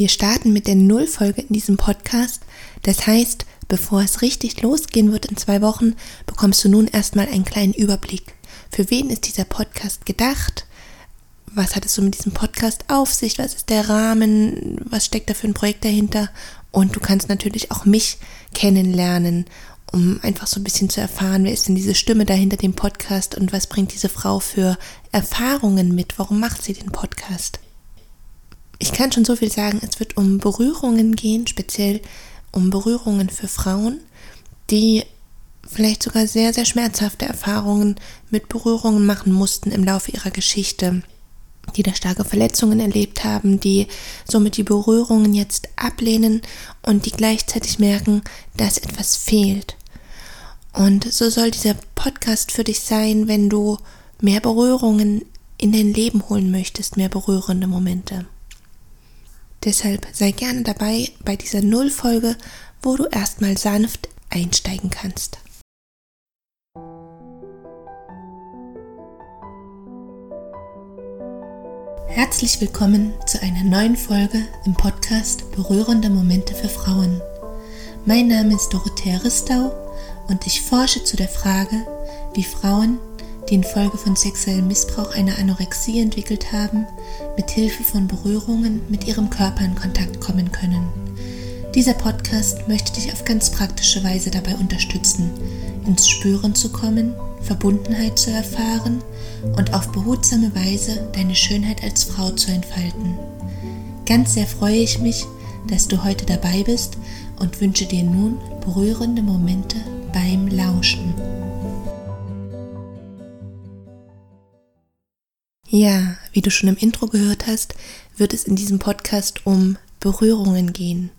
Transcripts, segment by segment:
Wir starten mit der Nullfolge in diesem Podcast. Das heißt, bevor es richtig losgehen wird in zwei Wochen, bekommst du nun erstmal einen kleinen Überblick. Für wen ist dieser Podcast gedacht? Was hat es so mit diesem Podcast auf sich? Was ist der Rahmen? Was steckt da für ein Projekt dahinter? Und du kannst natürlich auch mich kennenlernen um einfach so ein bisschen zu erfahren, wer ist denn diese Stimme dahinter dem Podcast und was bringt diese Frau für Erfahrungen mit? Warum macht sie den Podcast? Ich kann schon so viel sagen, es wird um Berührungen gehen, speziell um Berührungen für Frauen, die vielleicht sogar sehr, sehr schmerzhafte Erfahrungen mit Berührungen machen mussten im Laufe ihrer Geschichte, die da starke Verletzungen erlebt haben, die somit die Berührungen jetzt ablehnen und die gleichzeitig merken, dass etwas fehlt. Und so soll dieser Podcast für dich sein, wenn du mehr Berührungen in dein Leben holen möchtest, mehr berührende Momente. Deshalb sei gerne dabei bei dieser Nullfolge, wo du erstmal sanft einsteigen kannst. Herzlich willkommen zu einer neuen Folge im Podcast Berührende Momente für Frauen. Mein Name ist Dorothea Ristau und ich forsche zu der Frage, wie Frauen, die infolge von sexuellem Missbrauch eine Anorexie entwickelt haben, mit Hilfe von Berührungen mit ihrem Körper in Kontakt kommen können. Dieser Podcast möchte dich auf ganz praktische Weise dabei unterstützen, ins Spüren zu kommen, Verbundenheit zu erfahren und auf behutsame Weise deine Schönheit als Frau zu entfalten. Ganz sehr freue ich mich, dass du heute dabei bist und wünsche dir nun berührende Momente beim Lauschen. Ja, wie du schon im Intro gehört hast, wird es in diesem Podcast um Berührungen gehen.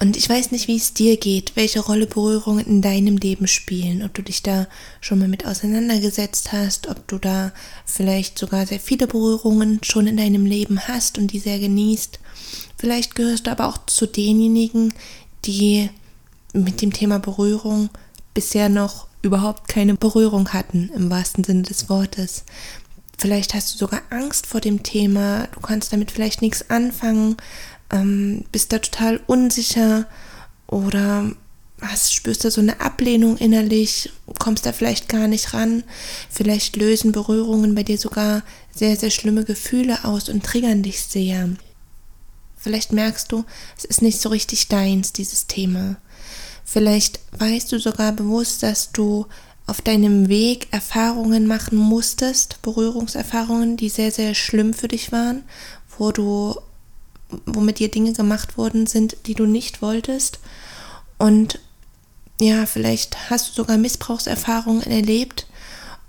Und ich weiß nicht, wie es dir geht, welche Rolle Berührungen in deinem Leben spielen, ob du dich da schon mal mit auseinandergesetzt hast, ob du da vielleicht sogar sehr viele Berührungen schon in deinem Leben hast und die sehr genießt. Vielleicht gehörst du aber auch zu denjenigen, die mit dem Thema Berührung bisher noch überhaupt keine Berührung hatten, im wahrsten Sinne des Wortes. Vielleicht hast du sogar Angst vor dem Thema, du kannst damit vielleicht nichts anfangen, ähm, bist da total unsicher oder hast, spürst da so eine Ablehnung innerlich, kommst da vielleicht gar nicht ran. Vielleicht lösen Berührungen bei dir sogar sehr, sehr schlimme Gefühle aus und triggern dich sehr. Vielleicht merkst du, es ist nicht so richtig deins, dieses Thema. Vielleicht weißt du sogar bewusst, dass du auf deinem Weg Erfahrungen machen musstest, Berührungserfahrungen, die sehr, sehr schlimm für dich waren, wo du, wo mit dir Dinge gemacht worden sind, die du nicht wolltest. Und ja, vielleicht hast du sogar Missbrauchserfahrungen erlebt.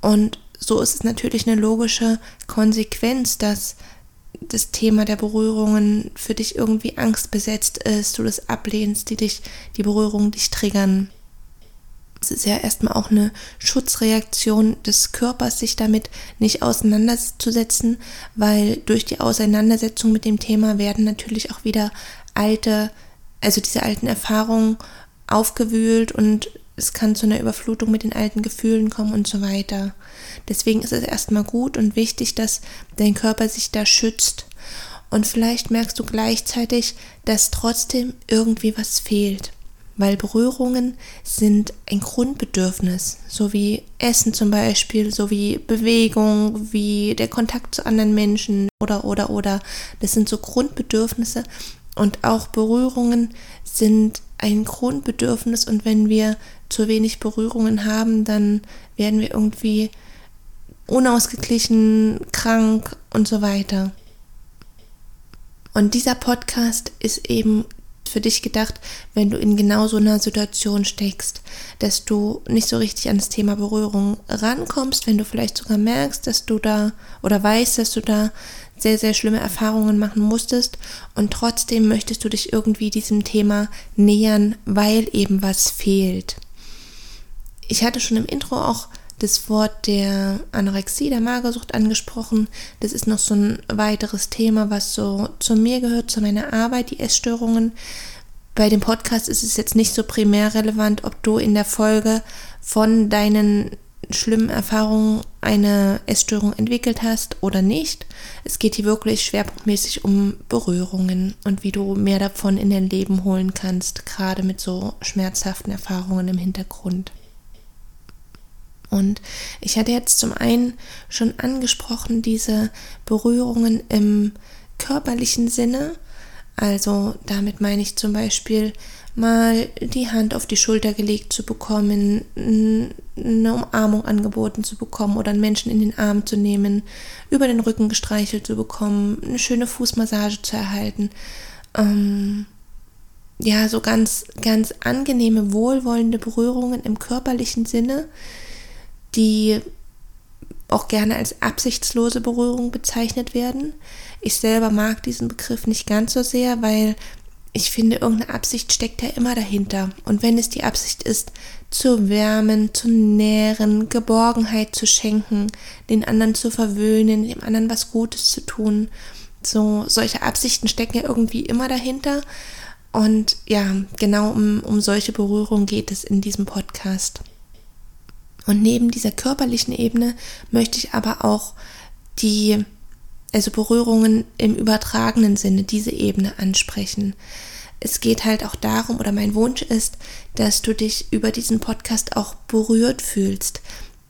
Und so ist es natürlich eine logische Konsequenz, dass das Thema der Berührungen für dich irgendwie angstbesetzt ist, du das ablehnst, die dich, die Berührungen dich triggern. Es ist ja erstmal auch eine Schutzreaktion des Körpers, sich damit nicht auseinanderzusetzen, weil durch die Auseinandersetzung mit dem Thema werden natürlich auch wieder alte, also diese alten Erfahrungen aufgewühlt und es kann zu einer Überflutung mit den alten Gefühlen kommen und so weiter. Deswegen ist es erstmal gut und wichtig, dass dein Körper sich da schützt. Und vielleicht merkst du gleichzeitig, dass trotzdem irgendwie was fehlt. Weil Berührungen sind ein Grundbedürfnis, so wie Essen zum Beispiel, so wie Bewegung, wie der Kontakt zu anderen Menschen oder oder oder. Das sind so Grundbedürfnisse und auch Berührungen sind ein Grundbedürfnis und wenn wir zu wenig Berührungen haben, dann werden wir irgendwie unausgeglichen, krank und so weiter. Und dieser Podcast ist eben für dich gedacht, wenn du in genau so einer Situation steckst, dass du nicht so richtig ans Thema Berührung rankommst, wenn du vielleicht sogar merkst, dass du da oder weißt, dass du da sehr, sehr schlimme Erfahrungen machen musstest und trotzdem möchtest du dich irgendwie diesem Thema nähern, weil eben was fehlt. Ich hatte schon im Intro auch das Wort der Anorexie, der Magersucht angesprochen. Das ist noch so ein weiteres Thema, was so zu mir gehört, zu meiner Arbeit, die Essstörungen. Bei dem Podcast ist es jetzt nicht so primär relevant, ob du in der Folge von deinen schlimmen Erfahrungen eine Essstörung entwickelt hast oder nicht. Es geht hier wirklich schwerpunktmäßig um Berührungen und wie du mehr davon in dein Leben holen kannst, gerade mit so schmerzhaften Erfahrungen im Hintergrund. Und ich hatte jetzt zum einen schon angesprochen, diese Berührungen im körperlichen Sinne. Also damit meine ich zum Beispiel mal die Hand auf die Schulter gelegt zu bekommen, eine Umarmung angeboten zu bekommen oder einen Menschen in den Arm zu nehmen, über den Rücken gestreichelt zu bekommen, eine schöne Fußmassage zu erhalten. Ähm, ja, so ganz, ganz angenehme, wohlwollende Berührungen im körperlichen Sinne, die auch gerne als absichtslose Berührung bezeichnet werden. Ich selber mag diesen Begriff nicht ganz so sehr, weil ich finde, irgendeine Absicht steckt ja immer dahinter. Und wenn es die Absicht ist, zu wärmen, zu nähren, Geborgenheit zu schenken, den anderen zu verwöhnen, dem anderen was Gutes zu tun, so solche Absichten stecken ja irgendwie immer dahinter. Und ja, genau um, um solche Berührungen geht es in diesem Podcast. Und neben dieser körperlichen Ebene möchte ich aber auch die also Berührungen im übertragenen Sinne, diese Ebene ansprechen. Es geht halt auch darum, oder mein Wunsch ist, dass du dich über diesen Podcast auch berührt fühlst,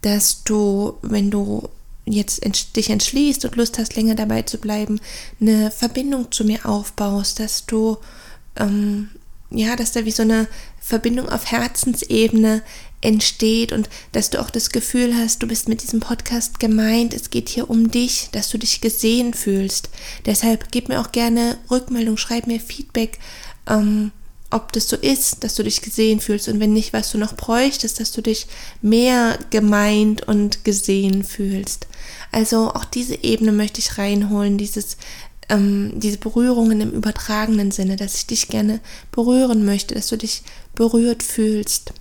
dass du, wenn du jetzt dich entschließt und Lust hast, länger dabei zu bleiben, eine Verbindung zu mir aufbaust, dass du, ähm, ja, dass da wie so eine Verbindung auf Herzensebene entsteht und dass du auch das Gefühl hast, du bist mit diesem Podcast gemeint, es geht hier um dich, dass du dich gesehen fühlst. Deshalb gib mir auch gerne Rückmeldung, schreib mir Feedback, ähm, ob das so ist, dass du dich gesehen fühlst und wenn nicht, was du noch bräuchtest, dass du dich mehr gemeint und gesehen fühlst. Also auch diese Ebene möchte ich reinholen, dieses ähm, diese Berührungen im übertragenen Sinne, dass ich dich gerne berühren möchte, dass du dich berührt fühlst.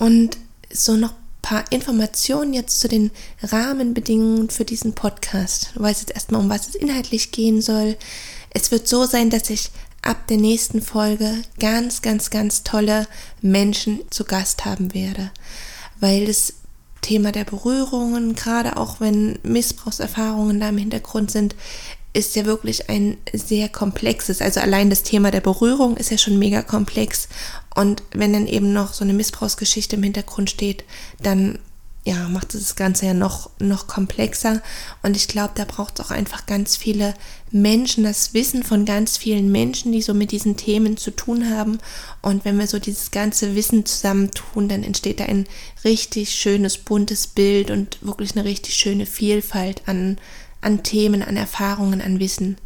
Und so noch ein paar Informationen jetzt zu den Rahmenbedingungen für diesen Podcast. Du weißt jetzt erstmal, um was es inhaltlich gehen soll. Es wird so sein, dass ich ab der nächsten Folge ganz, ganz, ganz tolle Menschen zu Gast haben werde, weil das Thema der Berührungen, gerade auch wenn Missbrauchserfahrungen da im Hintergrund sind, ist ja wirklich ein sehr komplexes. Also allein das Thema der Berührung ist ja schon mega komplex. Und wenn dann eben noch so eine Missbrauchsgeschichte im Hintergrund steht, dann ja, macht das Ganze ja noch, noch komplexer. Und ich glaube, da braucht es auch einfach ganz viele Menschen, das Wissen von ganz vielen Menschen, die so mit diesen Themen zu tun haben. Und wenn wir so dieses ganze Wissen zusammentun, dann entsteht da ein richtig schönes, buntes Bild und wirklich eine richtig schöne Vielfalt an, an Themen, an Erfahrungen, an Wissen.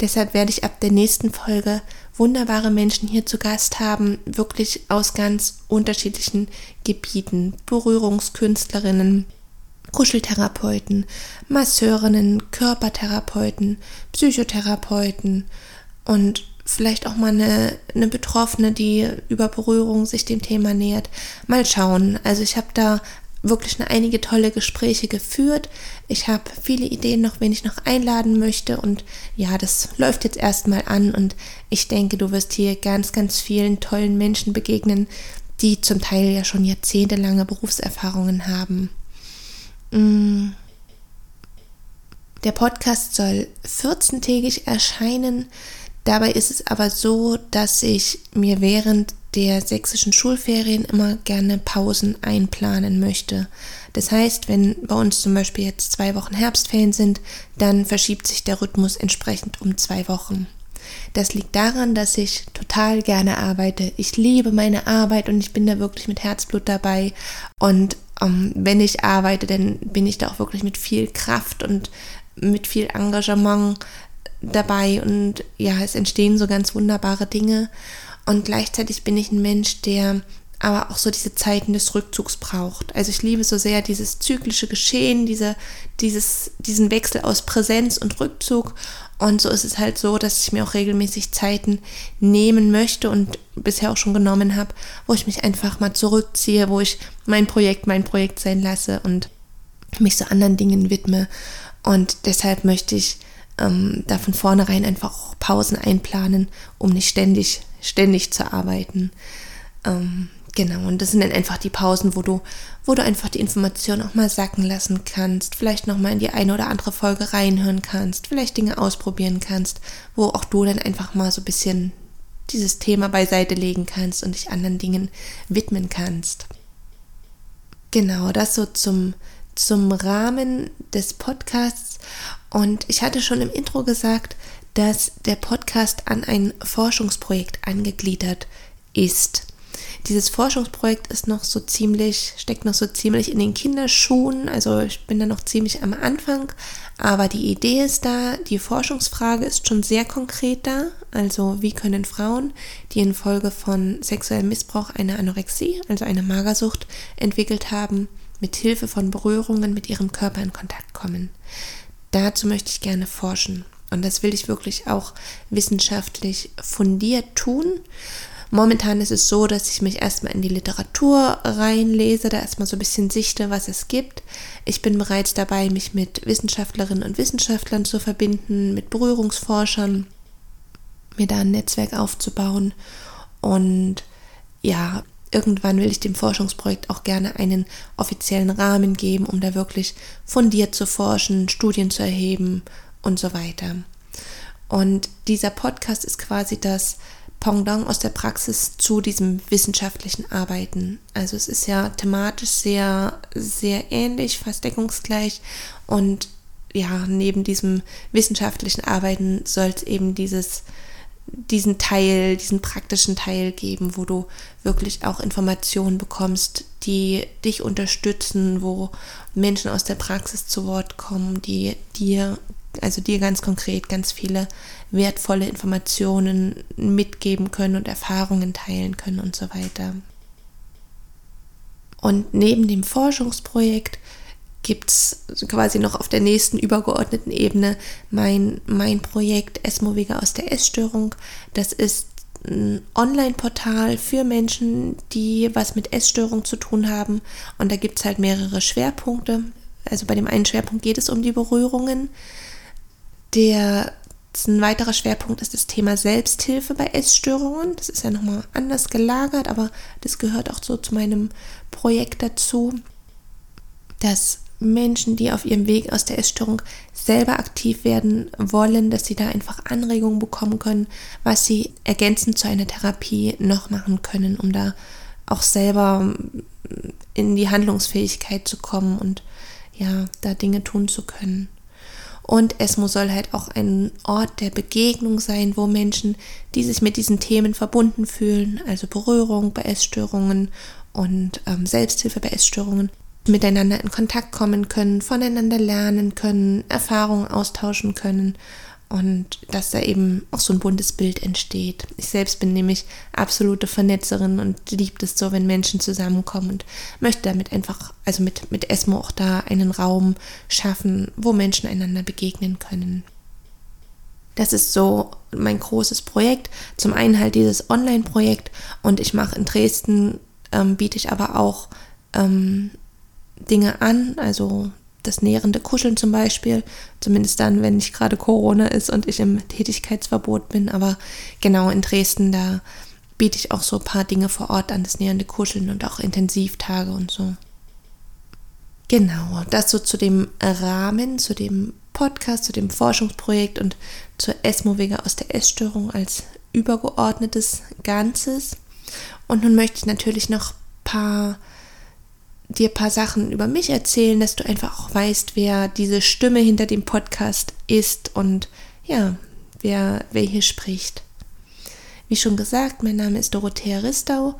Deshalb werde ich ab der nächsten Folge wunderbare Menschen hier zu Gast haben, wirklich aus ganz unterschiedlichen Gebieten. Berührungskünstlerinnen, Kuscheltherapeuten, Masseurinnen, Körpertherapeuten, Psychotherapeuten und vielleicht auch mal eine, eine Betroffene, die über Berührung sich dem Thema nähert. Mal schauen. Also ich habe da wirklich eine, einige tolle Gespräche geführt. Ich habe viele Ideen noch, wen ich noch einladen möchte. Und ja, das läuft jetzt erstmal an. Und ich denke, du wirst hier ganz, ganz vielen tollen Menschen begegnen, die zum Teil ja schon jahrzehntelange Berufserfahrungen haben. Mm. Der Podcast soll 14-tägig erscheinen. Dabei ist es aber so, dass ich mir während der sächsischen Schulferien immer gerne Pausen einplanen möchte. Das heißt, wenn bei uns zum Beispiel jetzt zwei Wochen Herbstferien sind, dann verschiebt sich der Rhythmus entsprechend um zwei Wochen. Das liegt daran, dass ich total gerne arbeite. Ich liebe meine Arbeit und ich bin da wirklich mit Herzblut dabei. Und ähm, wenn ich arbeite, dann bin ich da auch wirklich mit viel Kraft und mit viel Engagement dabei. Und ja, es entstehen so ganz wunderbare Dinge. Und gleichzeitig bin ich ein Mensch, der aber auch so diese Zeiten des Rückzugs braucht. Also ich liebe so sehr dieses zyklische Geschehen, diese, dieses, diesen Wechsel aus Präsenz und Rückzug. Und so ist es halt so, dass ich mir auch regelmäßig Zeiten nehmen möchte und bisher auch schon genommen habe, wo ich mich einfach mal zurückziehe, wo ich mein Projekt mein Projekt sein lasse und mich so anderen Dingen widme. Und deshalb möchte ich ähm, da von vornherein einfach auch Pausen einplanen, um nicht ständig, ständig zu arbeiten. Ähm, Genau, und das sind dann einfach die Pausen, wo du, wo du einfach die Information auch mal sacken lassen kannst, vielleicht nochmal in die eine oder andere Folge reinhören kannst, vielleicht Dinge ausprobieren kannst, wo auch du dann einfach mal so ein bisschen dieses Thema beiseite legen kannst und dich anderen Dingen widmen kannst. Genau, das so zum, zum Rahmen des Podcasts. Und ich hatte schon im Intro gesagt, dass der Podcast an ein Forschungsprojekt angegliedert ist. Dieses Forschungsprojekt ist noch so ziemlich, steckt noch so ziemlich in den Kinderschuhen. Also ich bin da noch ziemlich am Anfang. Aber die Idee ist da, die Forschungsfrage ist schon sehr konkret da. Also wie können Frauen, die infolge von sexuellem Missbrauch eine Anorexie, also eine Magersucht, entwickelt haben, mit Hilfe von Berührungen mit ihrem Körper in Kontakt kommen. Dazu möchte ich gerne forschen. Und das will ich wirklich auch wissenschaftlich fundiert tun. Momentan ist es so, dass ich mich erstmal in die Literatur reinlese, da erstmal so ein bisschen sichte, was es gibt. Ich bin bereits dabei, mich mit Wissenschaftlerinnen und Wissenschaftlern zu verbinden, mit Berührungsforschern, mir da ein Netzwerk aufzubauen. Und ja, irgendwann will ich dem Forschungsprojekt auch gerne einen offiziellen Rahmen geben, um da wirklich fundiert zu forschen, Studien zu erheben und so weiter. Und dieser Podcast ist quasi das Pendant aus der Praxis zu diesem wissenschaftlichen Arbeiten. Also es ist ja thematisch sehr, sehr ähnlich, fast deckungsgleich. Und ja, neben diesem wissenschaftlichen Arbeiten soll es eben dieses, diesen Teil, diesen praktischen Teil geben, wo du wirklich auch Informationen bekommst, die dich unterstützen, wo Menschen aus der Praxis zu Wort kommen, die dir also dir ganz konkret ganz viele wertvolle Informationen mitgeben können und Erfahrungen teilen können und so weiter. Und neben dem Forschungsprojekt gibt es quasi noch auf der nächsten übergeordneten Ebene mein, mein Projekt Essmowiger aus der Essstörung. Das ist ein Online-Portal für Menschen, die was mit Essstörung zu tun haben. Und da gibt es halt mehrere Schwerpunkte. Also bei dem einen Schwerpunkt geht es um die Berührungen. Der ein weiterer Schwerpunkt ist das Thema Selbsthilfe bei Essstörungen. Das ist ja nochmal anders gelagert, aber das gehört auch so zu meinem Projekt dazu, dass Menschen, die auf ihrem Weg aus der Essstörung selber aktiv werden wollen, dass sie da einfach Anregungen bekommen können, was sie ergänzend zu einer Therapie noch machen können, um da auch selber in die Handlungsfähigkeit zu kommen und ja, da Dinge tun zu können. Und ESMO soll halt auch ein Ort der Begegnung sein, wo Menschen, die sich mit diesen Themen verbunden fühlen, also Berührung bei Essstörungen und ähm, Selbsthilfe bei Essstörungen, miteinander in Kontakt kommen können, voneinander lernen können, Erfahrungen austauschen können und dass da eben auch so ein buntes Bild entsteht. Ich selbst bin nämlich absolute Vernetzerin und liebt es so, wenn Menschen zusammenkommen und möchte damit einfach, also mit, mit ESMO auch da einen Raum schaffen, wo Menschen einander begegnen können. Das ist so mein großes Projekt. Zum einen halt dieses Online-Projekt und ich mache in Dresden, ähm, biete ich aber auch ähm, Dinge an, also das nährende Kuscheln zum Beispiel, zumindest dann, wenn nicht gerade Corona ist und ich im Tätigkeitsverbot bin, aber genau in Dresden, da biete ich auch so ein paar Dinge vor Ort an, das nährende Kuscheln und auch Intensivtage und so. Genau, das so zu dem Rahmen, zu dem Podcast, zu dem Forschungsprojekt und zur Essmovega aus der Essstörung als übergeordnetes Ganzes. Und nun möchte ich natürlich noch ein paar dir ein paar Sachen über mich erzählen, dass du einfach auch weißt, wer diese Stimme hinter dem Podcast ist und ja, wer, wer hier spricht. Wie schon gesagt, mein Name ist Dorothea Ristau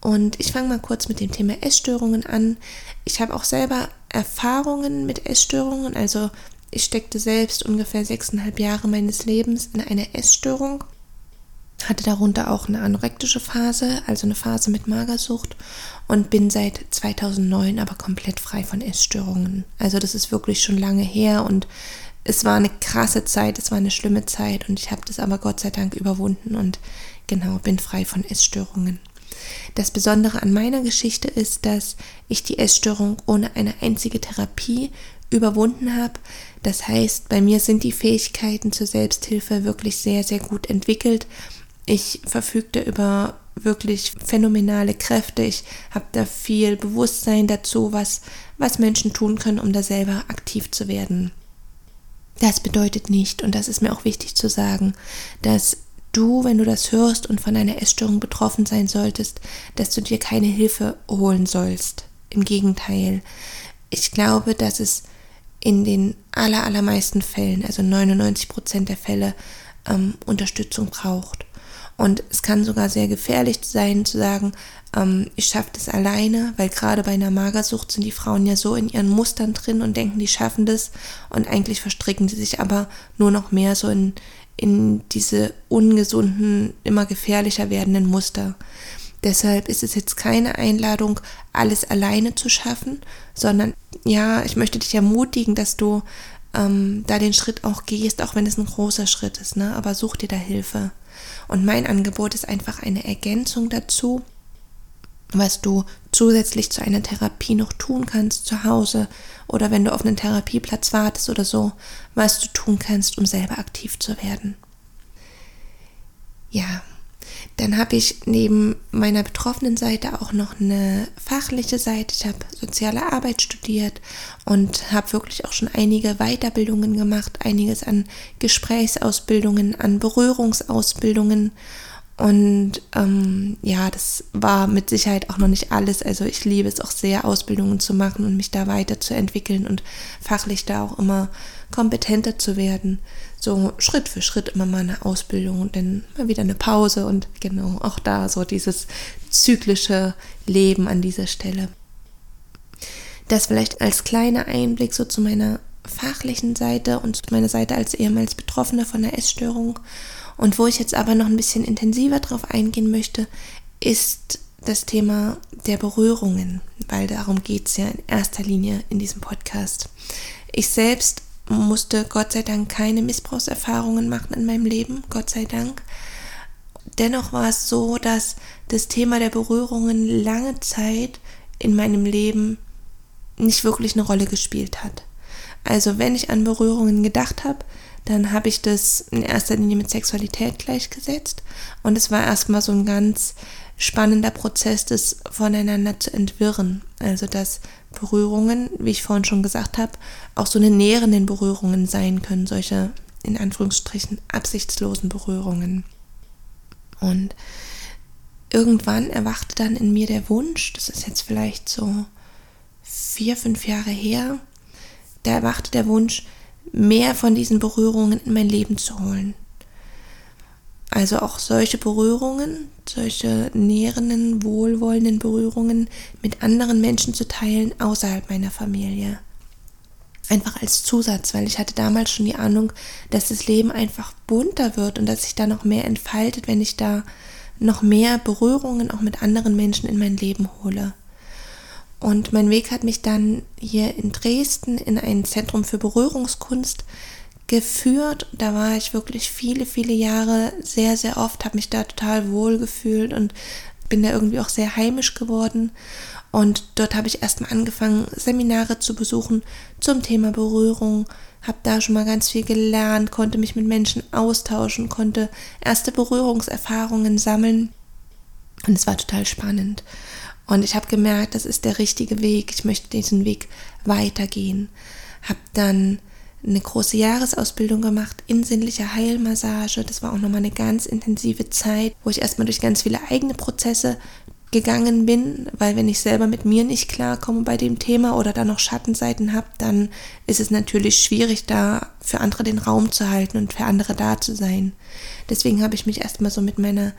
und ich fange mal kurz mit dem Thema Essstörungen an. Ich habe auch selber Erfahrungen mit Essstörungen, also ich steckte selbst ungefähr sechseinhalb Jahre meines Lebens in einer Essstörung hatte darunter auch eine anorektische Phase, also eine Phase mit Magersucht und bin seit 2009 aber komplett frei von Essstörungen. Also das ist wirklich schon lange her und es war eine krasse Zeit, es war eine schlimme Zeit und ich habe das aber Gott sei Dank überwunden und genau bin frei von Essstörungen. Das Besondere an meiner Geschichte ist, dass ich die Essstörung ohne eine einzige Therapie überwunden habe. Das heißt, bei mir sind die Fähigkeiten zur Selbsthilfe wirklich sehr, sehr gut entwickelt ich verfügte über wirklich phänomenale Kräfte. Ich habe da viel Bewusstsein dazu, was, was Menschen tun können, um da selber aktiv zu werden. Das bedeutet nicht, und das ist mir auch wichtig zu sagen, dass du, wenn du das hörst und von einer Essstörung betroffen sein solltest, dass du dir keine Hilfe holen sollst. Im Gegenteil. Ich glaube, dass es in den aller, allermeisten Fällen, also 99 Prozent der Fälle, ähm, Unterstützung braucht. Und es kann sogar sehr gefährlich sein zu sagen, ähm, ich schaffe das alleine, weil gerade bei einer Magersucht sind die Frauen ja so in ihren Mustern drin und denken, die schaffen das und eigentlich verstricken sie sich aber nur noch mehr so in, in diese ungesunden, immer gefährlicher werdenden Muster. Deshalb ist es jetzt keine Einladung, alles alleine zu schaffen, sondern ja, ich möchte dich ermutigen, dass du ähm, da den Schritt auch gehst, auch wenn es ein großer Schritt ist, ne? aber such dir da Hilfe. Und mein Angebot ist einfach eine Ergänzung dazu, was du zusätzlich zu einer Therapie noch tun kannst zu Hause oder wenn du auf einen Therapieplatz wartest oder so, was du tun kannst, um selber aktiv zu werden. Ja, dann habe ich neben meiner betroffenen Seite auch noch eine fachliche Seite. Ich habe soziale Arbeit studiert und habe wirklich auch schon einige Weiterbildungen gemacht, einiges an Gesprächsausbildungen, an Berührungsausbildungen. Und ähm, ja, das war mit Sicherheit auch noch nicht alles. Also ich liebe es auch sehr, Ausbildungen zu machen und mich da weiterzuentwickeln und fachlich da auch immer kompetenter zu werden so Schritt für Schritt immer mal eine Ausbildung und dann mal wieder eine Pause und genau auch da so dieses zyklische Leben an dieser Stelle. Das vielleicht als kleiner Einblick so zu meiner fachlichen Seite und zu meiner Seite als ehemals Betroffene von der Essstörung. Und wo ich jetzt aber noch ein bisschen intensiver drauf eingehen möchte, ist das Thema der Berührungen, weil darum geht es ja in erster Linie in diesem Podcast. Ich selbst musste Gott sei Dank keine Missbrauchserfahrungen machen in meinem Leben, Gott sei Dank. Dennoch war es so, dass das Thema der Berührungen lange Zeit in meinem Leben nicht wirklich eine Rolle gespielt hat. Also wenn ich an Berührungen gedacht habe, dann habe ich das in erster Linie mit Sexualität gleichgesetzt und es war erstmal so ein ganz spannender Prozess, das voneinander zu entwirren. Also dass Berührungen, wie ich vorhin schon gesagt habe, auch so eine nährenden Berührungen sein können, solche in Anführungsstrichen absichtslosen Berührungen. Und irgendwann erwachte dann in mir der Wunsch, das ist jetzt vielleicht so vier, fünf Jahre her, da erwachte der Wunsch, mehr von diesen Berührungen in mein Leben zu holen. Also auch solche Berührungen, solche nährenden, wohlwollenden Berührungen mit anderen Menschen zu teilen außerhalb meiner Familie. Einfach als Zusatz, weil ich hatte damals schon die Ahnung, dass das Leben einfach bunter wird und dass sich da noch mehr entfaltet, wenn ich da noch mehr Berührungen auch mit anderen Menschen in mein Leben hole. Und mein Weg hat mich dann hier in Dresden in ein Zentrum für Berührungskunst geführt. Da war ich wirklich viele, viele Jahre sehr, sehr oft, habe mich da total wohl gefühlt und bin da irgendwie auch sehr heimisch geworden. Und dort habe ich erstmal angefangen, Seminare zu besuchen zum Thema Berührung, habe da schon mal ganz viel gelernt, konnte mich mit Menschen austauschen, konnte erste Berührungserfahrungen sammeln. Und es war total spannend. Und ich habe gemerkt, das ist der richtige Weg. Ich möchte diesen Weg weitergehen. Habe dann eine große Jahresausbildung gemacht in sinnlicher Heilmassage. Das war auch nochmal eine ganz intensive Zeit, wo ich erstmal durch ganz viele eigene Prozesse gegangen bin, weil wenn ich selber mit mir nicht klarkomme bei dem Thema oder da noch Schattenseiten habe, dann ist es natürlich schwierig, da für andere den Raum zu halten und für andere da zu sein. Deswegen habe ich mich erstmal so mit meiner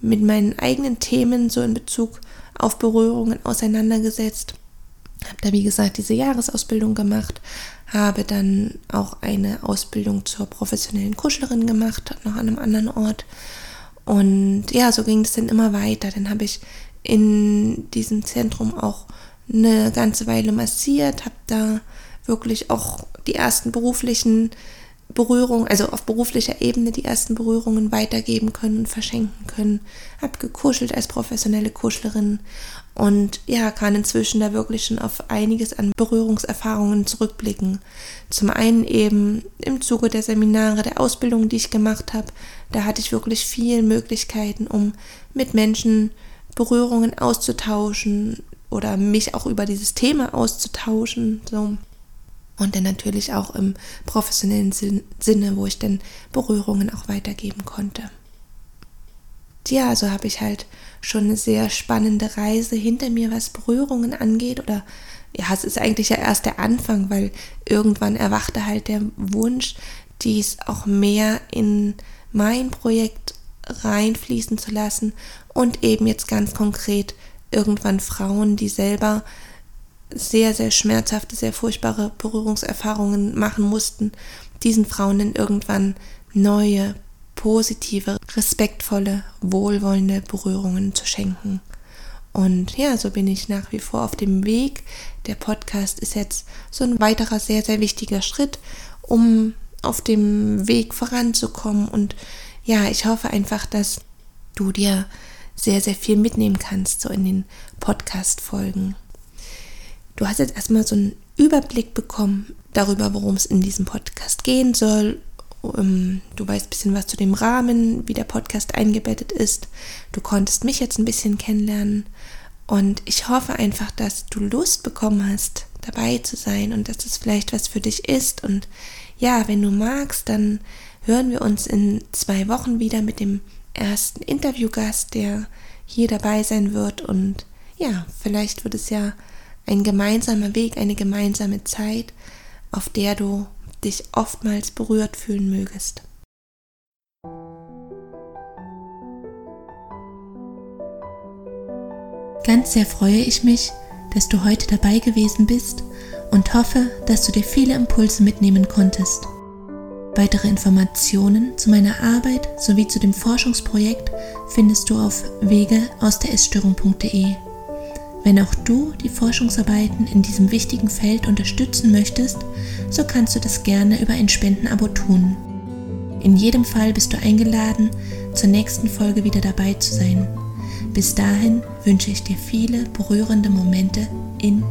mit meinen eigenen Themen so in Bezug auf Berührungen auseinandergesetzt. Habe da wie gesagt diese Jahresausbildung gemacht, habe dann auch eine Ausbildung zur professionellen Kuschlerin gemacht, noch an einem anderen Ort. Und ja, so ging es dann immer weiter. Dann habe ich in diesem Zentrum auch eine ganze Weile massiert, habe da wirklich auch die ersten beruflichen Berührung, also auf beruflicher Ebene die ersten Berührungen weitergeben können und verschenken können. Hab gekuschelt als professionelle Kuschlerin und ja, kann inzwischen da wirklich schon auf einiges an Berührungserfahrungen zurückblicken. Zum einen eben im Zuge der Seminare, der Ausbildung, die ich gemacht habe, da hatte ich wirklich viele Möglichkeiten, um mit Menschen Berührungen auszutauschen oder mich auch über dieses Thema auszutauschen. So. Und dann natürlich auch im professionellen Sinne, wo ich dann Berührungen auch weitergeben konnte. Ja, so habe ich halt schon eine sehr spannende Reise hinter mir, was Berührungen angeht. Oder ja, es ist eigentlich ja erst der Anfang, weil irgendwann erwachte halt der Wunsch, dies auch mehr in mein Projekt reinfließen zu lassen und eben jetzt ganz konkret irgendwann Frauen, die selber sehr, sehr schmerzhafte, sehr furchtbare Berührungserfahrungen machen mussten, diesen Frauen dann irgendwann neue, positive, respektvolle, wohlwollende Berührungen zu schenken. Und ja, so bin ich nach wie vor auf dem Weg. Der Podcast ist jetzt so ein weiterer sehr, sehr wichtiger Schritt, um auf dem Weg voranzukommen. Und ja, ich hoffe einfach, dass du dir sehr, sehr viel mitnehmen kannst, so in den Podcast-Folgen. Du hast jetzt erstmal so einen Überblick bekommen darüber, worum es in diesem Podcast gehen soll. Ähm, du weißt ein bisschen was zu dem Rahmen, wie der Podcast eingebettet ist. Du konntest mich jetzt ein bisschen kennenlernen. Und ich hoffe einfach, dass du Lust bekommen hast, dabei zu sein und dass das vielleicht was für dich ist. Und ja, wenn du magst, dann hören wir uns in zwei Wochen wieder mit dem ersten Interviewgast, der hier dabei sein wird. Und ja, vielleicht wird es ja ein gemeinsamer Weg, eine gemeinsame Zeit, auf der du dich oftmals berührt fühlen mögest. Ganz sehr freue ich mich, dass du heute dabei gewesen bist und hoffe, dass du dir viele Impulse mitnehmen konntest. Weitere Informationen zu meiner Arbeit sowie zu dem Forschungsprojekt findest du auf wege aus der Essstörung.de. Wenn auch du die Forschungsarbeiten in diesem wichtigen Feld unterstützen möchtest, so kannst du das gerne über ein Spendenabo tun. In jedem Fall bist du eingeladen, zur nächsten Folge wieder dabei zu sein. Bis dahin wünsche ich dir viele berührende Momente in